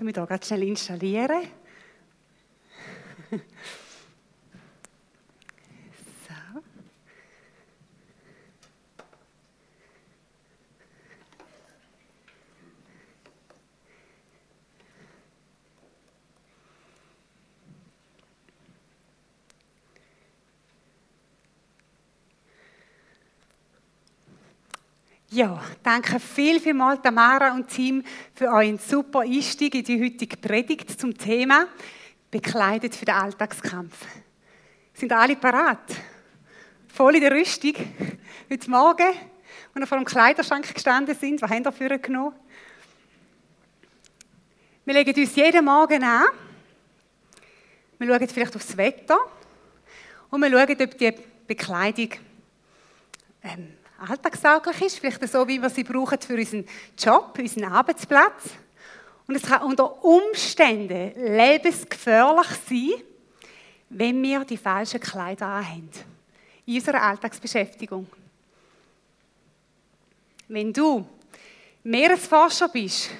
Ich wir gerade schnell installieren. Ja, danke viel, viel mal Tamara und Team für euren super Einstieg in die heutige Predigt zum Thema Bekleidet für den Alltagskampf. Sind alle parat? Voll in der Rüstung? Heute Morgen, als wir vor dem Kleiderschrank gestanden sind, was haben wir für genommen? Wir legen uns jeden Morgen an. Wir schauen vielleicht aufs Wetter und wir schauen, ob die Bekleidung ähm, alltagstauglich ist, vielleicht so, wie wir sie brauchen für unseren Job, unseren Arbeitsplatz. Und es kann unter Umständen lebensgefährlich sein, wenn wir die falschen Kleider anhaben. In unserer Alltagsbeschäftigung. Wenn du Meeresforscher bist,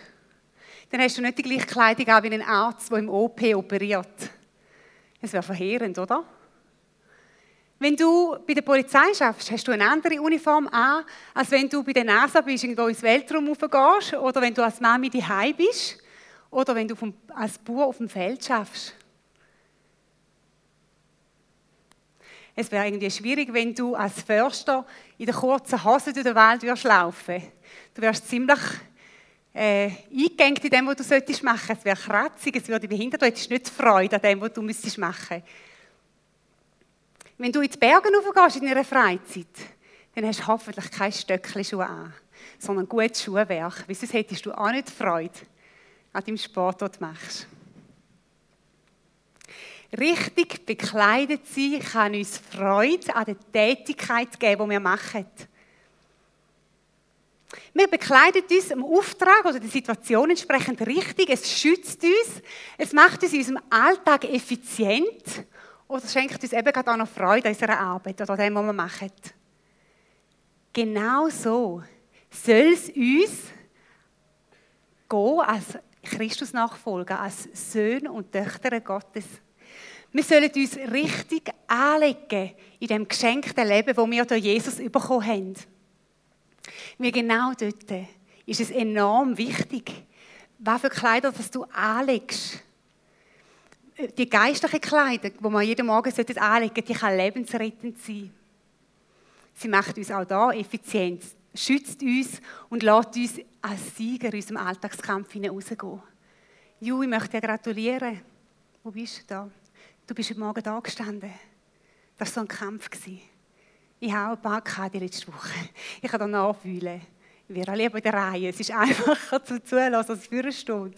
dann hast du nicht die gleiche Kleidung wie ein Arzt, der im OP operiert. Das wäre verheerend, oder? Wenn du bei der Polizei schaffst, hast du eine andere Uniform an, als wenn du bei der NASA bist, irgendwo ins Weltraum raufgehst, oder wenn du als Mami daheim bist, oder wenn du als Bauer auf dem Feld schaffst. Es wäre irgendwie schwierig, wenn du als Förster in der kurzen Hose durch den Wald würdest laufen. Du wärst ziemlich äh, eingegangen in dem, was du machen solltest. Es wäre kratzig, es würde behindert, du hättest nicht Freude an dem, was du machen müsstest wenn du in die Berge raufgehst in deiner Freizeit, dann hast du hoffentlich kein Stöckchen-Schuhe an, sondern gutes Schuhwerk, weil sonst hättest du auch nicht Freude an deinem Sport, den du machst. Richtig bekleidet sein kann uns Freude an der Tätigkeit geben, die wir machen. Wir bekleiden uns dem Auftrag oder der Situation entsprechend richtig. Es schützt uns. Es macht uns in unserem Alltag effizient oder schenkt uns eben gerade auch noch Freude an unserer Arbeit oder an dem, was wir machen. Genau so soll es uns gehen als Christus-Nachfolger, als Söhne und Töchter Gottes. Wir sollen uns richtig anlegen in dem geschenkten Leben, das wir durch Jesus bekommen haben. Weil genau dort ist es enorm wichtig, was für Kleider dass du anlegst die geistliche Kleidung, die man jeden Morgen anlegen sollte, die kann lebensrettend sein. Sie macht uns auch da effizient, schützt uns und lässt uns als Sieger in unserem Alltagskampf hinausgehen. Ju, ich möchte dir gratulieren. Wo bist du da? Du bist heute Morgen da gestanden. Das war so ein Kampf. Ich habe ein paar die letzte Woche. Ich kann da nachfühlen. Wir alle in der Reihe. Es ist einfacher zu zulassen als für eine Stunde.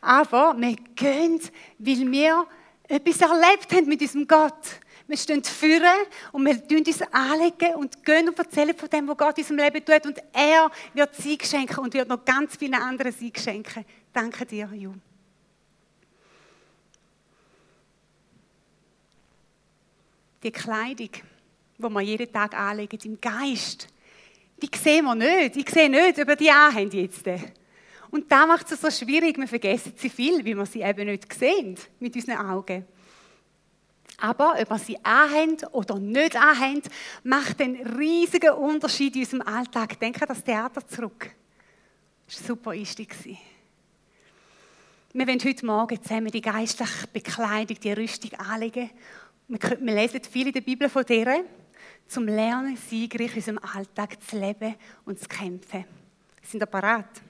Aber wir gehen, weil wir etwas erlebt haben mit unserem Gott. Wir stehen führen und wir tun uns anlegen und gehen und erzählen von dem, was Gott in unserem Leben tut. Und er wird Sieg schenken und wird noch ganz vielen anderen Sieg schenken. Danke dir, Ju. Die Kleidung, die wir jeden Tag anlegen, im Geist, die sehen wir nicht. Ich sehe nicht, ob wir die anhaben jetzt. Und da macht es so schwierig. Wir vergessen sie viel, weil wir sie eben nicht sehen mit unseren Augen. Aber ob wir sie anhaben oder nicht anhaben, macht einen riesigen Unterschied in unserem Alltag. Denke an das Theater zurück. Das war super Einstieg. Wir wollen heute Morgen zusammen die geistliche Bekleidung, die Rüstung anlegen. Wir lesen viel in der Bibel von deren zum Lernen, siegreich in unserem Alltag zu leben und zu kämpfen. Sind ihr parat?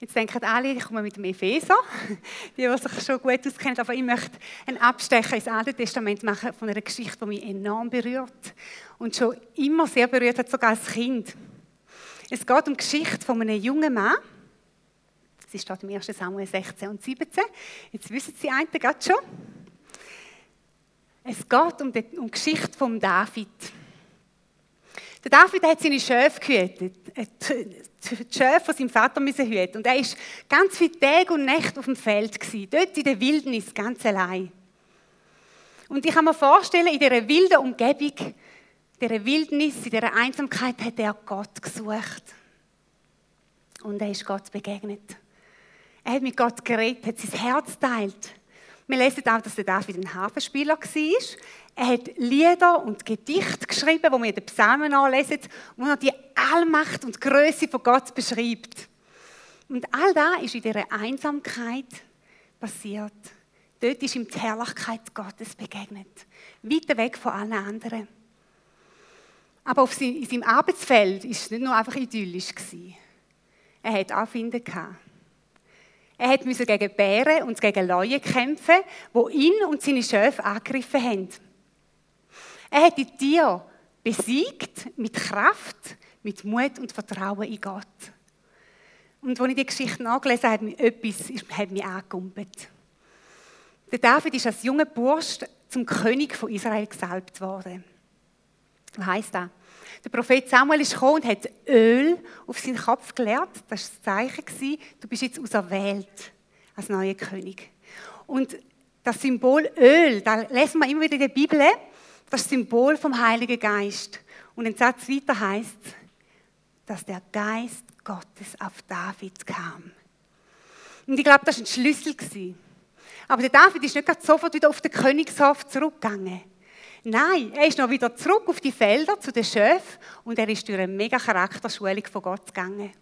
Jetzt denken alle, ich komme mit dem Epheser, die, die sich schon gut auskennen, aber ich möchte einen Abstecher ins Alte Testament machen von einer Geschichte, die mich enorm berührt und schon immer sehr berührt hat, sogar als Kind. Es geht um die Geschichte von einem jungen Mann. Sie steht im 1. Samuel 16 und 17. Jetzt wissen Sie einen gerade schon. Es geht um die, um die Geschichte von David. Der David hat seine Schöfe gehütet. Die Schöfe von seinem Vater müssen hüten. Und er war ganz viele Tage und Nächte auf dem Feld. Dort in der Wildnis, ganz allein. Und ich kann mir vorstellen, in dieser wilden Umgebung, in dieser Wildnis, in dieser Einsamkeit, hat er Gott gesucht. Und er ist Gott begegnet. Er hat mit Gott geredet, hat sein Herz teilt. Wir lesen auch, dass der David ein Hafenspieler war. Er hat Lieder und Gedichte geschrieben, wo wir den Psalmen anlesen, wo er die Allmacht und Größe von Gott beschreibt. Und all das ist in dieser Einsamkeit passiert. Dort ist ihm die Herrlichkeit Gottes begegnet. Weit weg von allen anderen. Aber auf in seinem Arbeitsfeld war es nicht nur einfach idyllisch. Er hatte auch Finden gehabt. Er musste gegen Bären und gegen Leuen kämpfen, wo ihn und seine Schöfe angegriffen haben. Er hat die Tiere besiegt mit Kraft, mit Mut und Vertrauen in Gott. Und als ich die Geschichte nachgelesen habe, hat mich etwas hat mich angekumpelt. Der David ist als junger Bursch zum König von Israel gesalbt worden. Was heisst das? Der Prophet Samuel ist gekommen und hat Öl auf seinen Kopf geleert. Das war das Zeichen. Du bist jetzt auserwählt als neuer König. Und das Symbol Öl, da lesen wir immer wieder in der Bibel, das das Symbol vom Heiligen Geist. Und ein Satz weiter heißt, dass der Geist Gottes auf David kam. Und ich glaube, das war ein Schlüssel. Aber der David ist nicht sofort wieder auf den Königshof zurückgegangen. Nein, er ist noch wieder zurück auf die Felder zu den Schöfen und er ist durch eine mega Charakterschulung von Gott gegangen.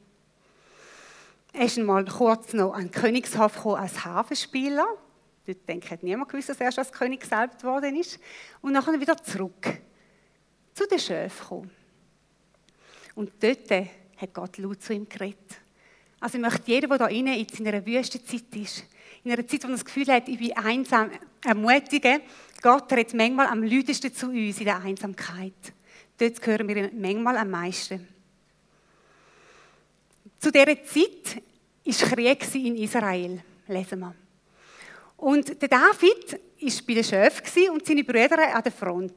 Er ist einmal kurz noch an den Königshof gekommen als Hafenspieler. Dort denke ich, hat niemand gewusst, dass er schon als König gesalbt worden ist. Und nachher wieder zurück zu den Schöfen gekommen. Und dort hat Gott laut zu ihm geredet. Also ich möchte jeden, der da innen in seiner Wüstenzeit ist, in einer Zeit, wo man das Gefühl hat, ich bin einsam, ermutigen, Gott redet manchmal am lautesten zu uns in der Einsamkeit. Dort hören wir manchmal am meisten. Zu dieser Zeit war Krieg in Israel, lesen wir. Und der David war bei den Schöfen und seine Brüder an der Front.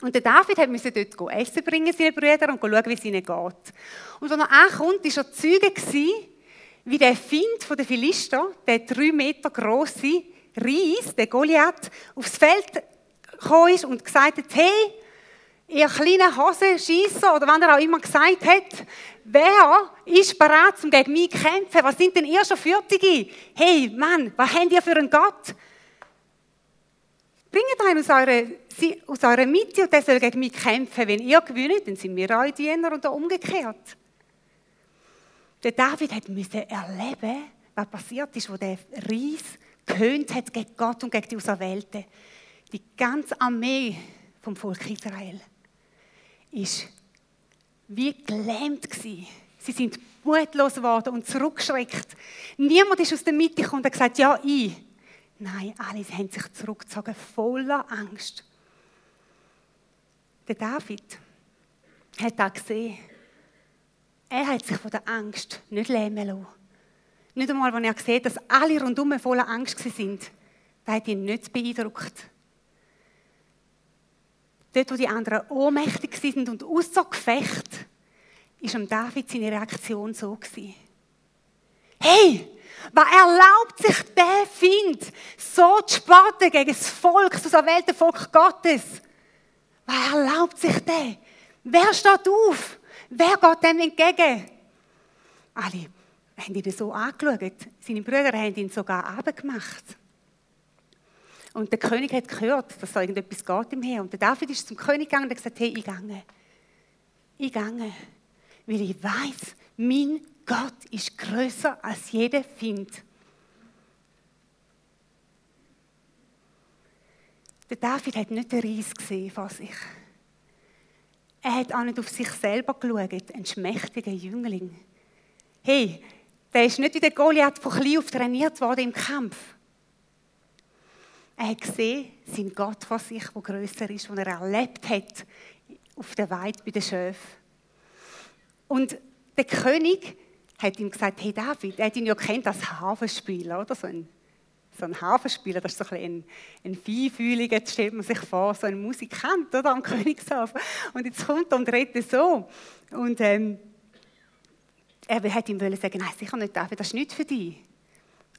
Und der David musste dort Essen bringen, seine Brüder, und schauen, wie es ihnen geht. Und als er ankommt, war er Zeuge, wie der Find der Philister, der drei Meter große Reis, der Goliath, aufs Feld gekommen ist und gesagt hat, hey, ihr kleinen Hosenscheisser oder wann er auch immer gesagt hat, wer ist bereit, um gegen mich zu kämpfen? Was sind denn ihr schon Fürtige? Hey, Mann, was habt ihr für einen Gott? Bringt einen aus eurer, aus eurer Mitte und der soll gegen mich kämpfen. Wenn ihr gewinnt, dann sind wir eure Diener oder umgekehrt. Der David musste erleben, was passiert ist, wo der Reis gehöhnt hat gegen Gott und gegen die Auserwählten. Die ganze Armee vom Volk Israel ist wie gelähmt. Sie sind mutlos geworden und zurückgeschreckt. Niemand ist aus der Mitte gekommen und hat gesagt, ja, ich. Nein, alle haben sich zurückgezogen, voller Angst. Der David hat das gesehen. Er hat sich von der Angst nicht lähmen lassen. Nicht einmal, als er gesehen dass alle rundum voller Angst sind. Das hat ihn nicht beeindruckt. Dort, wo die anderen ohnmächtig sind und außer Gefecht, am David seine Reaktion so. Hey, was erlaubt sich der Find, so zu spotten gegen das Volk, das erwählte Volk Gottes? Was erlaubt sich der? Wer steht auf? Wer geht dem entgegen? Alle haben ihn so angeschaut. Seine Brüder haben ihn sogar abgemacht. Und der König hat gehört, dass da irgendetwas geht im Heer. Und der David ist zum König gegangen und hat gesagt, hey, ich gehe. Ich gehe. Weil ich weiß, mein Gott ist größer als jeder Find. Der David hat nicht den Reis gesehen vor sich. Er hat auch nicht auf sich selber geschaut, ein schmächtiger Jüngling. Hey, der ist nicht wie der Goliath von klein auf trainiert worden im Kampf. Er hat gesehen, sein Gott vor sich, der grösser ist, den er erlebt hat auf der Weide bei den Schöfen. Und der König hat ihm gesagt, hey David, er hat ihn ja kennt als Hafenspieler, oder? So ein, so ein Hafenspieler, das ist so ein, ein Feinfühliger, jetzt stellt man sich vor, so ein Musikant, oder? Am Königshafen. Und jetzt kommt er und redet so. Und ähm, er hat ihm sagen, nein, sicher nicht, David, das ist nicht für dich.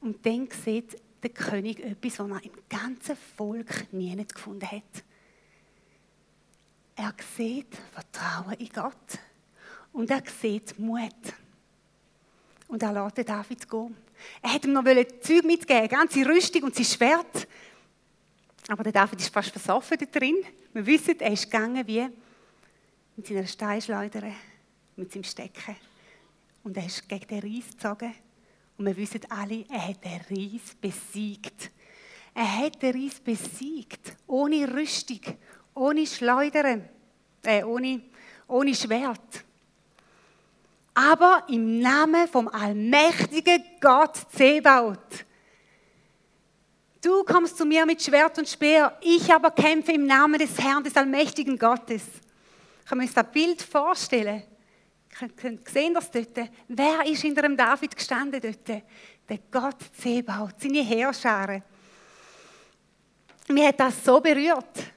Und dann sieht der König etwas, was er im ganzen Volk nie gefunden hat. Er sieht Vertrauen in Gott. Und er sieht Mut. Und er lässt David gehen. Er hätte ihm noch Zeug mitgeben, ganze Rüstung und sein Schwert. Aber der David ist fast versoffen da drin. Wir wissen, er ist gegangen wie mit seiner Steinschleuder, mit seinem Stecken. Und er ist gegen den Ries gezogen. Und wir wissen alle, er hat den Ries besiegt. Er hat den Ries besiegt. Ohne Rüstung, ohne Schleudern, äh, ohne, ohne Schwert. Aber im Namen vom allmächtigen Gott Zebaut Du kommst zu mir mit Schwert und Speer, ich aber kämpfe im Namen des Herrn, des allmächtigen Gottes. Können wir uns das Bild vorstellen? Sehen das dort? Wer ist hinter dem David gestanden dort? Der Gott Zebaut, seine Heerscharen. Mir hat das so berührt.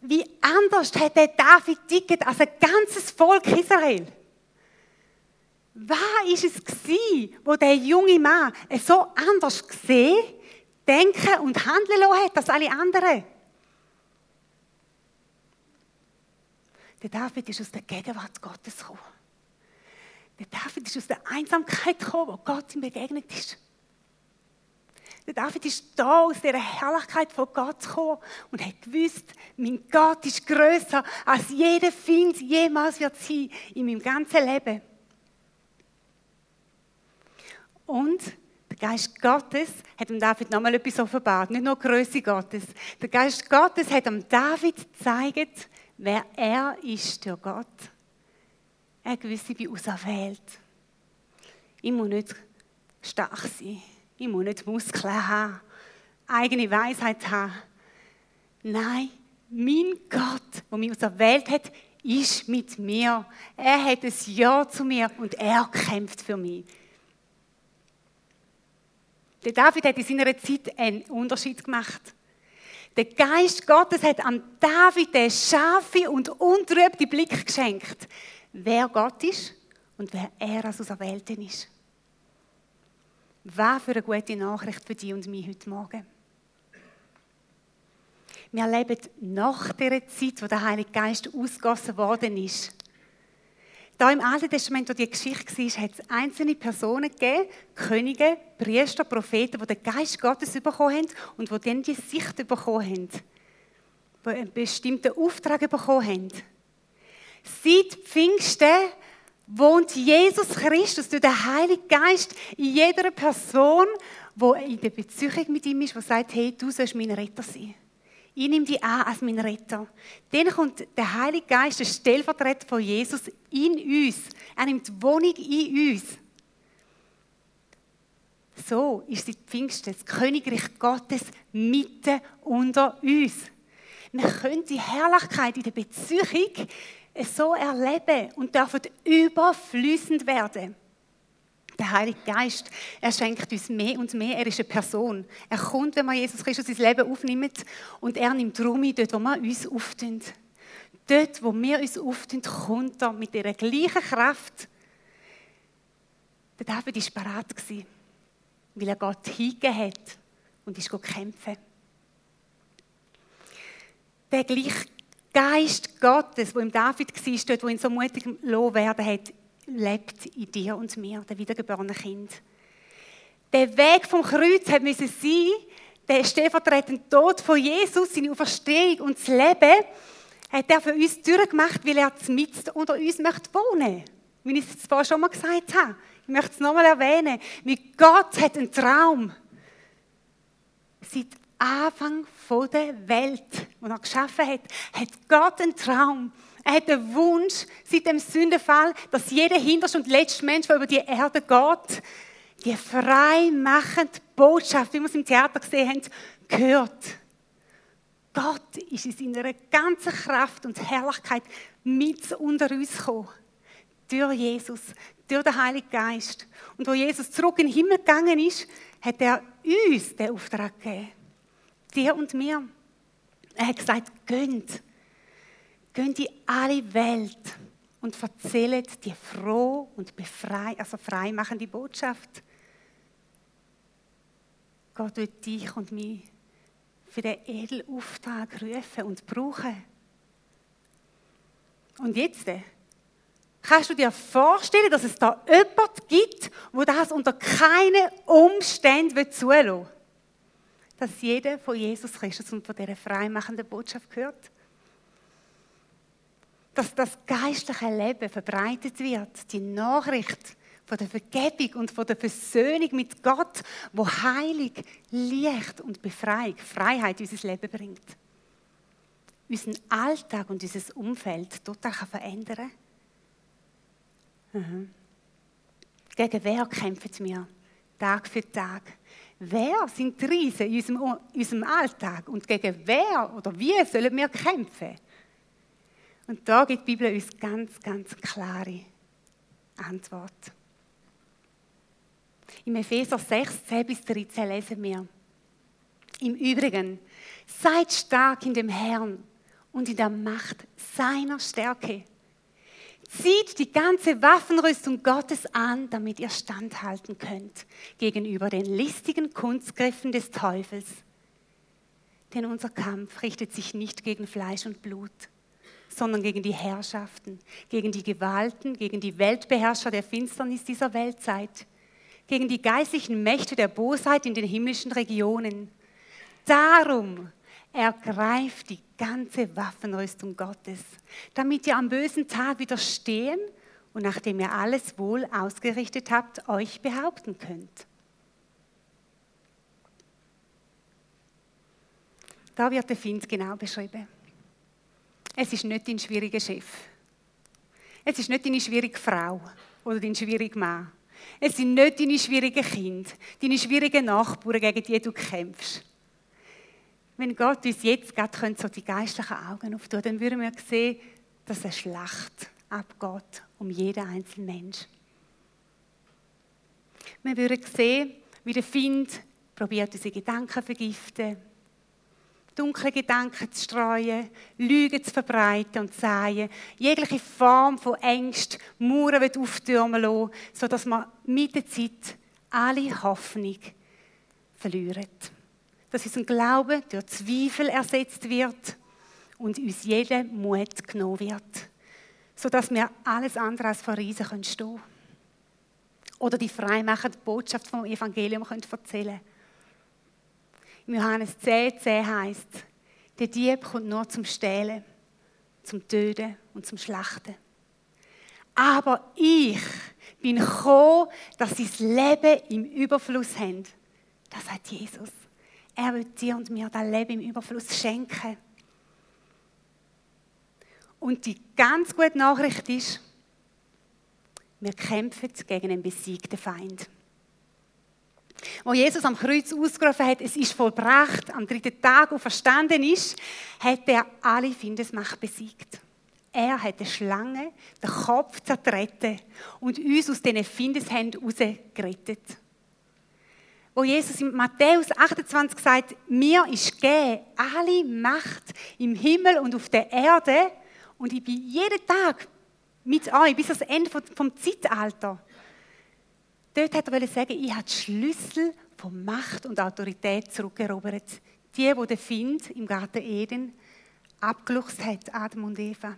Wie anders hat der David ticket als ein ganzes Volk Israel? Was war es gewesen, wo der junge Mann so anders gesehen denken und handeln lassen hat als alle anderen. Der David ist aus der Gegenwart Gottes gekommen. Der David ist aus der Einsamkeit gekommen, wo Gott ihm begegnet ist. Der David ist da aus der Herrlichkeit von Gott gekommen und hat gewusst, mein Gott ist größer als jeder Feind jemals wird sein in meinem ganzen Leben. Und Geist Gottes hat dem David nochmal etwas offenbart, nicht nur die Größe Gottes. Der Geist Gottes hat dem David gezeigt, wer er ist durch Gott. Er gewisse wie auserwählt. Ich muss nicht stark sein. Ich muss nicht Muskeln haben, eigene Weisheit haben. Nein, mein Gott, der mich auserwählt hat, ist mit mir. Er hat ein Ja zu mir und er kämpft für mich. Der David hat in seiner Zeit einen Unterschied gemacht. Der Geist Gottes hat am David den scharfe und untrübte Blick geschenkt, wer Gott ist und wer er als Auserwählten ist. Was für eine gute Nachricht für dich und mich heute Morgen. Wir leben nach der Zeit, wo der Heilige Geist ausgossen worden ist. Da im Alten Testament, wo die Geschichte war, hat es einzelne Personen gegeben, Könige, Priester, Propheten, die den Geist Gottes bekommen haben und die dann die Sicht bekommen haben. Die einen bestimmten Auftrag bekommen haben. Seit Pfingsten wohnt Jesus Christus durch den Heiligen Geist in jeder Person, die in der Beziehung mit ihm ist, die sagt, hey, du sollst mein Retter sein. Ich nehme dich an als mein Retter. Dann kommt der Heilige Geist, der Stellvertreter von Jesus, in uns. Er nimmt Wohnung in uns. So ist die Pfingsten, das Königreich Gottes mitten unter uns. Wir können die Herrlichkeit in der Beziehung so erleben und dürfen überflüssend werden. Der Heilige Geist, er schenkt uns mehr und mehr. Er ist eine Person. Er kommt, wenn man Jesus Christus ins Leben aufnimmt und er nimmt Raum dort, wo wir uns auftun. Dort, wo wir uns auftun, kommt er mit der gleichen Kraft. Der David war bereit, weil er Gott hingegeben hat und ist kämpfen. Der gleiche Geist Gottes, wo im David war, dort, wo ihn so mutig werden hat, lebt in dir und mir, der wiedergeborene Kind. Der Weg vom Kreuz hat müssen sein, der stellvertretende Tod von Jesus, seine Auferstehung und das Leben, hat er für uns durchgemacht, weil er mitten unter uns möchte wohnen. Wie ich es vorhin schon mal gesagt habe. Ich möchte es nochmal erwähnen. Wie Gott hat einen Traum. Seit Anfang der Welt, wo er geschaffen hat, hat Gott einen Traum. Er hat den Wunsch, seit dem Sündenfall, dass jeder hinterste und letzte Mensch, der über die Erde geht, die freimachende Botschaft, wie wir es im Theater gesehen haben, gehört. Gott ist in seiner ganzen Kraft und Herrlichkeit mit unter uns gekommen. Durch Jesus, durch den Heiligen Geist. Und wo Jesus zurück in den Himmel gegangen ist, hat er uns den Auftrag gegeben. Dir und mir. Er hat gesagt, gönnt Geht in alle Welt und erzählt die froh und befrei, also freimachende Botschaft. Gott wird dich und mich für den edlen Auftrag rufen und brauchen. Und jetzt äh, Kannst du dir vorstellen, dass es da jemand gibt, wo das unter keinen Umständen zulassen will? Dass jeder von Jesus Christus und von dieser freimachenden Botschaft gehört? Dass das geistliche Leben verbreitet wird, die Nachricht von der Vergebung und von der Versöhnung mit Gott, wo Heilig, Licht und Befreiung, Freiheit in unser Leben bringt. Unseren Alltag und unser Umfeld total verändern. Mhm. Gegen wer kämpfen wir? Tag für Tag. Wer sind die Riesen in unserem, unserem Alltag? Und gegen wer oder wie sollen wir kämpfen? Und da gibt die Bibel uns ganz, ganz klare Antwort. Im Epheser 6, 10 bis 13 lesen wir. Im Übrigen, seid stark in dem Herrn und in der Macht seiner Stärke. Zieht die ganze Waffenrüstung Gottes an, damit ihr standhalten könnt gegenüber den listigen Kunstgriffen des Teufels. Denn unser Kampf richtet sich nicht gegen Fleisch und Blut, sondern gegen die Herrschaften, gegen die Gewalten, gegen die Weltbeherrscher der Finsternis dieser Weltzeit, gegen die geistlichen Mächte der Bosheit in den himmlischen Regionen. Darum ergreift die ganze Waffenrüstung Gottes, damit ihr am bösen Tag widerstehen und nachdem ihr alles wohl ausgerichtet habt, euch behaupten könnt. Da wird der Find genau beschrieben. Es ist nicht dein schwieriger Chef. Es ist nicht deine schwierige Frau oder dein schwieriger Mann. Es sind nicht deine schwierigen Kinder, deine schwierigen Nachbarn, gegen die du kämpfst wenn Gott uns jetzt gerade so die geistlichen Augen auftun dann würden wir sehen, dass eine Schlacht abgeht um jeden einzelnen Mensch. Wir würden sehen, wie der Find probiert, unsere Gedanken zu vergiften, dunkle Gedanken zu streuen, Lügen zu verbreiten und zu sagen, jegliche Form von Ängsten, Mauern auftürmen lassen, sodass wir mit der Zeit alle Hoffnung verlieren dass unser Glaube durch Zweifel ersetzt wird und uns jeder Mut genommen wird, sodass wir alles andere als vor Riesen stehen können. Oder die freimachende Botschaft vom Evangelium können erzählen Im Johannes 10, 10 heißt der Dieb kommt nur zum Stehlen, zum Töten und zum Schlachten. Aber ich bin gekommen, dass sie das Leben im Überfluss haben. Das sagt Jesus. Er will dir und mir das Leben im Überfluss schenken. Und die ganz gute Nachricht ist, wir kämpfen gegen einen besiegten Feind. Wo Jesus am Kreuz ausgerufen hat, es ist vollbracht, am dritten Tag verstanden ist, hat er alle Findesmacht besiegt. Er hat die Schlange, den Kopf zertreten und uns aus diesen Findeshänden herausgerettet wo Jesus in Matthäus 28 sagt, mir ist gegeben alle Macht im Himmel und auf der Erde und ich bin jeden Tag mit euch bis ans Ende vom Zeitalter. Dort hat er sagen, ich habe die Schlüssel von Macht und Autorität zurückerobert. Die, wo der Find im Garten Eden abgeluchst hat, Adam und Eva.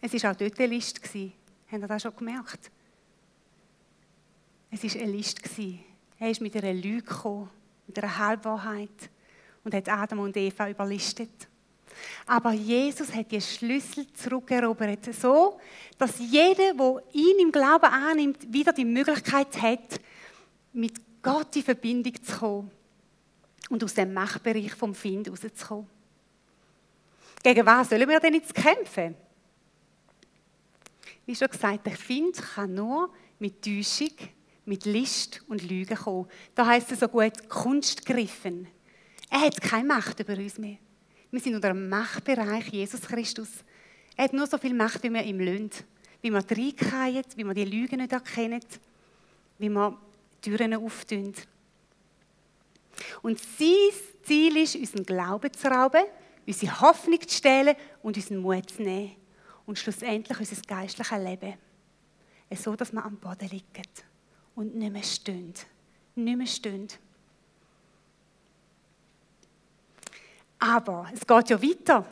Es war auch dort eine List. Habt ihr das schon gemerkt? Es war eine List. Er ist mit einer Lüge gekommen, mit einer Halbwahrheit und hat Adam und Eva überlistet. Aber Jesus hat die Schlüssel zurückerobert, so dass jeder, der ihn im Glauben annimmt, wieder die Möglichkeit hat, mit Gott in Verbindung zu kommen und aus dem Machtbereich vom Find rauszukommen. Gegen was sollen wir denn jetzt kämpfen? Wie schon gesagt, der Find kann nur mit Täuschung mit List und Lügen kommen. Da heißt es so gut, Kunst griffen. Er hat keine Macht über uns mehr. Wir sind unter dem Machtbereich Jesus Christus. Er hat nur so viel Macht, wie wir ihm lösen. Wie wir reingehen, wie wir die Lügen nicht erkennen, wie wir Türen auftun. Und sein Ziel ist, unseren Glauben zu rauben, unsere Hoffnung zu stehlen und unseren Mut zu nehmen. Und schlussendlich unser geistliches Leben. So, dass wir am Boden liegen und nicht mehr stehen. Nicht mehr stehen. Aber es geht ja weiter.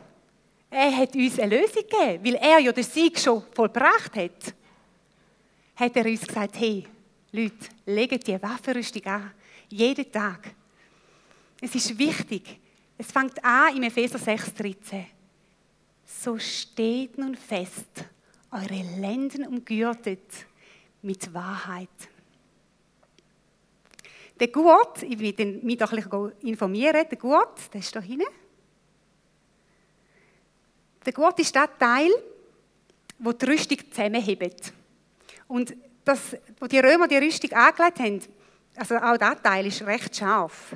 Er hat uns eine Lösung gegeben, weil er ja den Sieg schon vollbracht hat. hat er uns gesagt, hey, Leute, legt die Waffenrüstung an. Jeden Tag. Es ist wichtig. Es fängt an im Epheser 6,13. So steht nun fest, eure Lenden umgürtet mit Wahrheit. Der Gurt, ich will mich doch ein bisschen informieren, der Gurt, der ist da hinten. Der Gurt ist der Teil, wo die Rüstung zusammenhebt. Und das, wo die Römer die Rüstung angelegt haben, also auch dieser Teil ist recht scharf.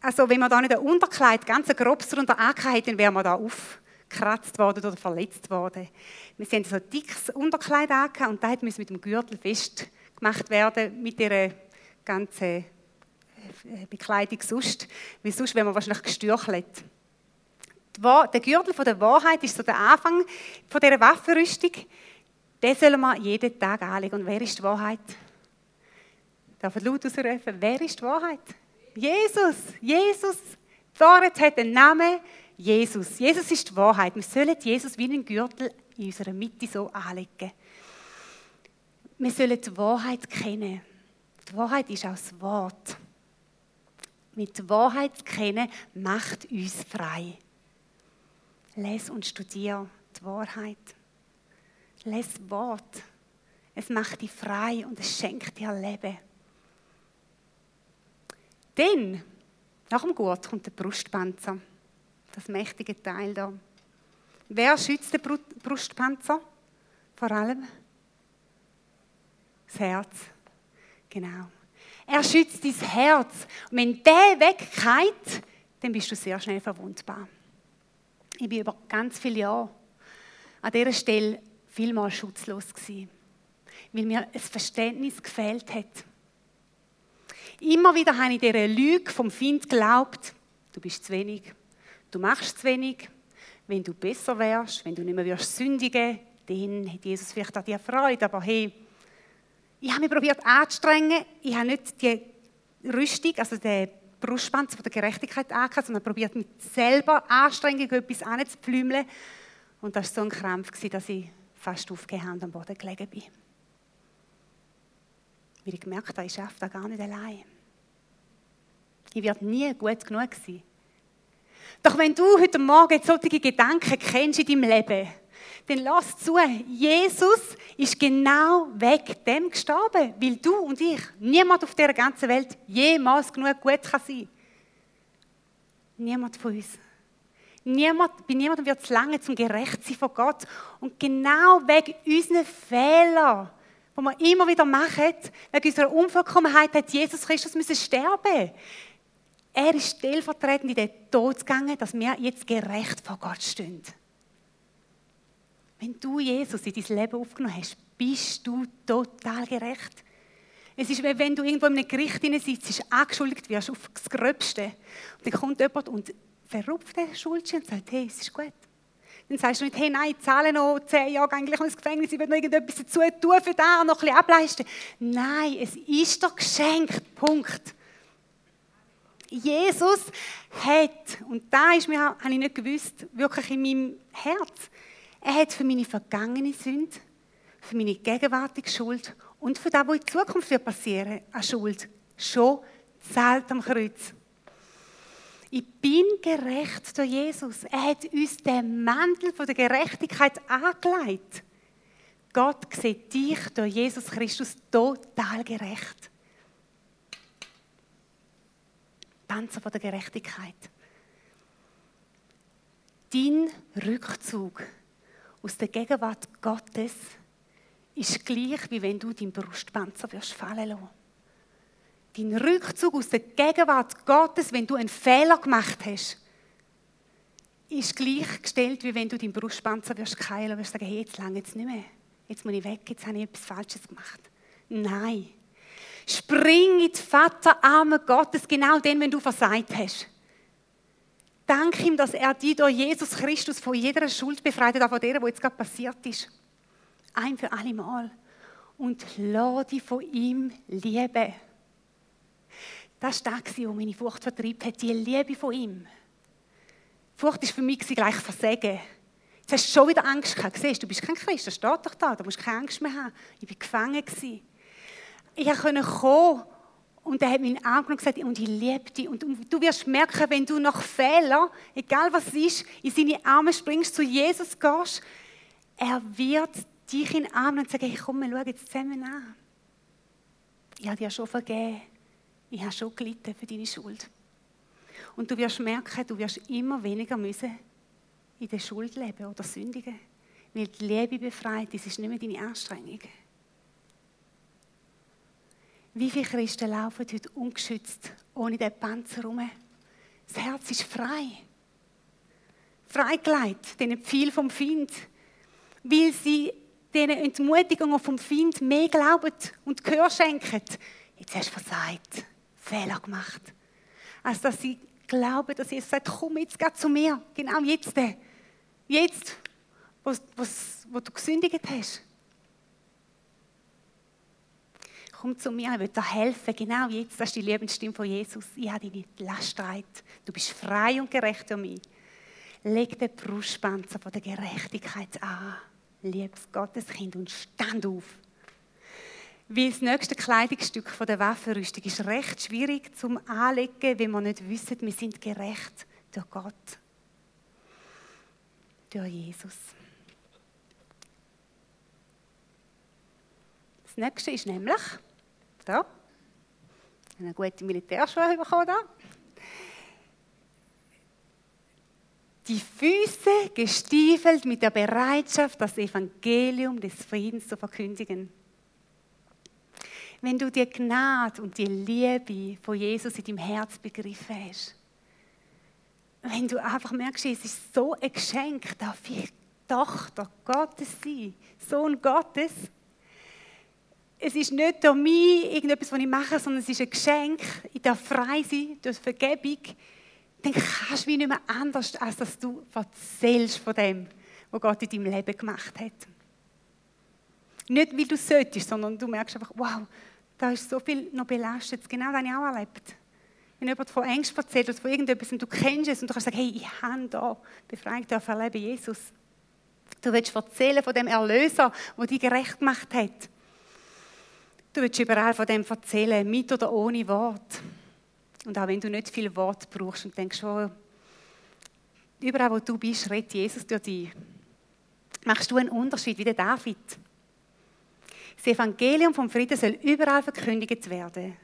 Also wenn man da nicht ein Unterkleid ganz grobs darunter angehört dann wäre man da aufgekratzt worden oder verletzt worden. Wir haben so ein dickes Unterkleid angehabt und das musste mit dem Gürtel festgemacht werden, mit dieser ganzen äh, Bekleidung sonst. Weil sonst wäre man wahrscheinlich gestürchelt. Der Gürtel der Wahrheit ist so der Anfang von dieser Waffenrüstung. Den sollen wir jeden Tag anlegen. Und wer ist die Wahrheit? Darf ich laut ausrufen? Wer ist die Wahrheit? Jesus. Jesus. Die Wahrheit hat den Namen Jesus. Jesus ist die Wahrheit. Wir sollen Jesus wie einen Gürtel in unserer Mitte so anlegen. Wir sollen die Wahrheit kennen. Die Wahrheit ist auch das Wort. Mit Wahrheit kennen, macht uns frei. Les und studier die Wahrheit. Les Wort. Es macht dich frei und es schenkt dir Leben. Dann, nach dem Gurt, kommt der Brustpanzer. Das mächtige Teil da. Wer schützt den Brustpanzer? Vor allem das Herz. Genau. Er schützt dein Herz. Und wenn der weggeht, dann bist du sehr schnell verwundbar. Ich bin über ganz viele Jahre an dieser Stelle vielmal schutzlos gewesen, weil mir ein Verständnis gefehlt hat. Immer wieder habe ich dieser Lüge vom Find geglaubt, du bist zu wenig, du machst zu wenig, wenn du besser wärst, wenn du nicht mehr wirst sündigen, dann hat Jesus vielleicht an dir Freude, aber hey, ich habe mich probiert anzustrengen, ich habe nicht die Rüstung, also den Brustpanzer von der Gerechtigkeit angehört, sondern probiert mit selber Anstrengung etwas anzupflümeln. Und das war so ein Krampf, dass ich fast aufgehend und am Boden gelegen bin. Weil ich gemerkt habe, ich schaffe das gar nicht allein. Ich werde nie gut genug sein. Doch wenn du heute Morgen solche Gedanken kennst in deinem Leben, dann lass zu, Jesus ist genau wegen dem gestorben, weil du und ich, niemand auf dieser ganzen Welt jemals genug gut kann sein. Niemand von uns. Niemand, bei niemandem wird es lange zum gerecht sein von Gott. Und genau wegen unseren Fehlern, die wir immer wieder machen, wegen unserer Unvollkommenheit, hat Jesus Christus müssen sterben. Er ist stellvertretend in den Tod gegangen, dass wir jetzt gerecht vor Gott stehen. Wenn du Jesus in dein Leben aufgenommen hast, bist du total gerecht. Es ist wie wenn du irgendwo in einem Gericht sitzt, angeschuldigt wirst auf das Gröbste. Und dann kommt jemand und verrupft den Schuldschein und sagt, hey, es ist gut. Dann sagst du nicht, hey, nein, ich zahle noch zehn Jahre eigentlich ins Gefängnis, ich will noch irgendetwas dazu tun für da noch ein bisschen ableisten. Nein, es ist doch geschenkt. Punkt. Jesus hat, und da ist mir, habe ich nicht gewusst, wirklich in meinem Herz, er hat für meine vergangene Sünde, für meine gegenwärtige Schuld und für das, was in Zukunft wird passieren, an Schuld, schon zahlt am Kreuz. Ich bin gerecht durch Jesus. Er hat uns den Mantel der Gerechtigkeit angelegt. Gott sieht dich durch Jesus Christus total gerecht. Panzer von der Gerechtigkeit. Dein Rückzug aus der Gegenwart Gottes ist gleich, wie wenn du deinen Brustpanzer wirst fallen lassen. Dein Rückzug aus der Gegenwart Gottes, wenn du einen Fehler gemacht hast, ist gleichgestellt, wie wenn du deinen Brustpanzer wirst keilen und wirst sagen, hey, jetzt lange jetzt nicht mehr. Jetzt muss ich weg, jetzt habe ich etwas Falsches gemacht. Nein. Spring in die Vaterarme Gottes, genau dann, wenn du versagt hast. Dank ihm, dass er dich durch Jesus Christus von jeder Schuld befreit hat, auch von der, die jetzt gerade passiert ist. Ein für alle Mal. Und lass dich von ihm lieben. Das war das, was meine Furcht vertrieben hat, die Liebe von ihm. Furcht war für mich gleich Versagen. Jetzt hast du schon wieder Angst gehabt. Siehst du, bist kein Christ, das steht doch da, da musst du keine Angst mehr haben. Ich war gefangen. Ich konnte kommen und er hat meinen Arm genommen und gesagt, und ich liebe dich. Und du wirst merken, wenn du nach Fehler, egal was es ist, in seine Arme springst, zu Jesus gehst, er wird dich in den Arm nehmen und sagen, hey, komm, wir schauen jetzt zusammen an. Ich habe dir schon vergeben. Ich habe schon gelitten für deine Schuld. Und du wirst merken, du wirst immer weniger müssen in der Schuld leben oder sündigen. Weil die Liebe befreit, das ist nicht mehr deine Anstrengung. Wie viele Christen laufen heute ungeschützt, ohne den Panzer herum? Das Herz ist frei. Freigelegt, den Pfeil vom Find. Weil sie den Entmutigungen vom Find mehr glauben und Gehör schenken. Jetzt hast du versagt, Fehler gemacht. Als dass sie glauben, dass Jesus sagt, komm jetzt geh zu mir, genau jetzt. Jetzt, wo, wo, wo du gesündigt hast. Komm zu mir, ich will dir helfen, genau jetzt. Das ist die Lebensstimme von Jesus. Ich habe dich nicht laststreit. Du bist frei und gerecht um mich. Leg den Brustpanzer von der Gerechtigkeit an. Liebes Gotteskind und stand auf. Weil das nächste Kleidungsstück von der Waffenrüstung ist recht schwierig zum Anlegen, wenn wir nicht wissen, wir sind gerecht durch Gott durch Jesus. Das nächste ist nämlich, da, eine gute Militärschuhe bekommen da. Die Füße gestiefelt mit der Bereitschaft, das Evangelium des Friedens zu verkündigen. Wenn du die Gnade und die Liebe von Jesus in deinem Herz begriffen hast, wenn du einfach merkst, es ist so ein Geschenk, darf ich Tochter Gottes sein, Sohn Gottes. Es ist nicht durch mich irgendetwas, was ich mache, sondern es ist ein Geschenk. Ich darf frei sein durch Vergebung. Dann kannst du wie nicht mehr anders, als dass du erzählst von dem, was Gott in deinem Leben gemacht hat. Nicht, weil du solltest, sondern du merkst einfach, wow, da ist so viel noch belastet. Genau das habe ich auch erlebt. Wenn jemand von Ängsten erzählt oder von irgendetwas und du kennst es und du kannst sagen, hey, ich habe da Befreiung dürfen erleben, Jesus. Du willst erzählen von dem Erlöser, der dich gerecht gemacht hat. Du willst überall von dem erzählen, mit oder ohne Wort. Und auch wenn du nicht viel Wort brauchst und denkst, oh, überall wo du bist, redet Jesus durch dich. Machst du einen Unterschied wie der David. Das Evangelium vom Frieden soll überall verkündigt werden.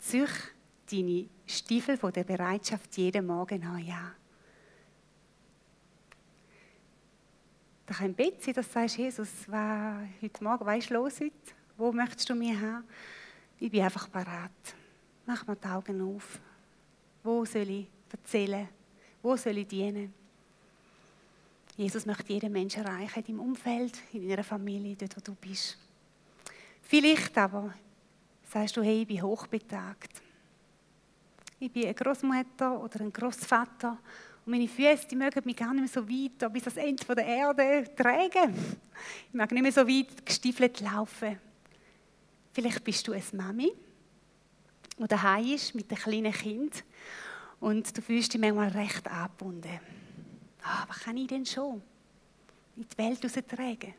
Züch deine Stiefel von der Bereitschaft jeden Morgen an, ja. Da kann Bett sein, dass du sagst, Jesus, was heute Morgen, was ist los heute? Wo möchtest du mich haben? Ich bin einfach parat. Mach mir die Augen auf. Wo soll ich erzählen? Wo soll ich dienen? Jesus möchte jeden Menschen erreichen, in deinem Umfeld, in deiner Familie, dort, wo du bist. Vielleicht aber sagst du, hey, ich bin hochbetagt. Ich bin eine Großmutter oder ein Großvater und meine Füße die mögen mich gar nicht mehr so weit bis ans Ende der Erde tragen. Ich mag nicht mehr so weit gestiefelt laufen. Vielleicht bist du eine Mami, die daheim ist mit einem kleinen Kind und du fühlst dich manchmal recht angebunden. Ah, was kann ich denn schon in die Welt tragen?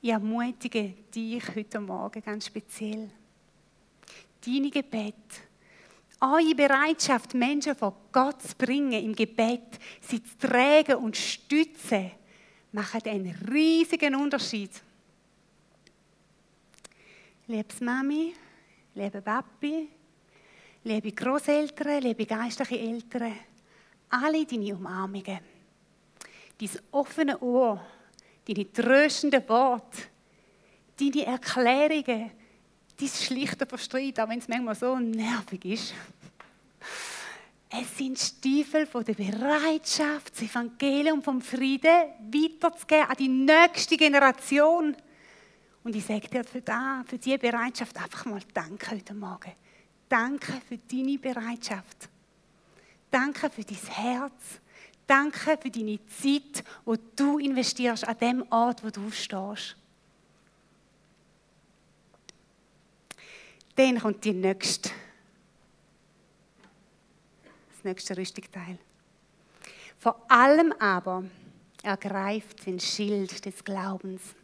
Ich ermutige dich heute Morgen ganz speziell deine Gebet, eure Bereitschaft, Menschen vor Gott zu bringen im Gebet, sie zu tragen und zu stützen, macht einen riesigen Unterschied. Liebes Mami, liebe Papi, liebe Großeltern, liebe geistliche Eltern, alle deine Umarmungen, dein offene Ohr, deine tröstenden Worte, deine Erklärungen, dein schlichte Verstreit, auch wenn es manchmal so nervig ist. Es sind Stiefel von der Bereitschaft, das Evangelium vom Frieden weiterzugeben an die nächste Generation. Und ich sage dir für, das, für diese Bereitschaft einfach mal Danke heute Morgen. Danke für deine Bereitschaft. Danke für dein Herz. Danke für deine Zeit, wo du investierst an dem Ort, wo du stehst. Dann kommt die nächste, das nächste Rüstungsteil. Vor allem aber ergreift den Schild des Glaubens,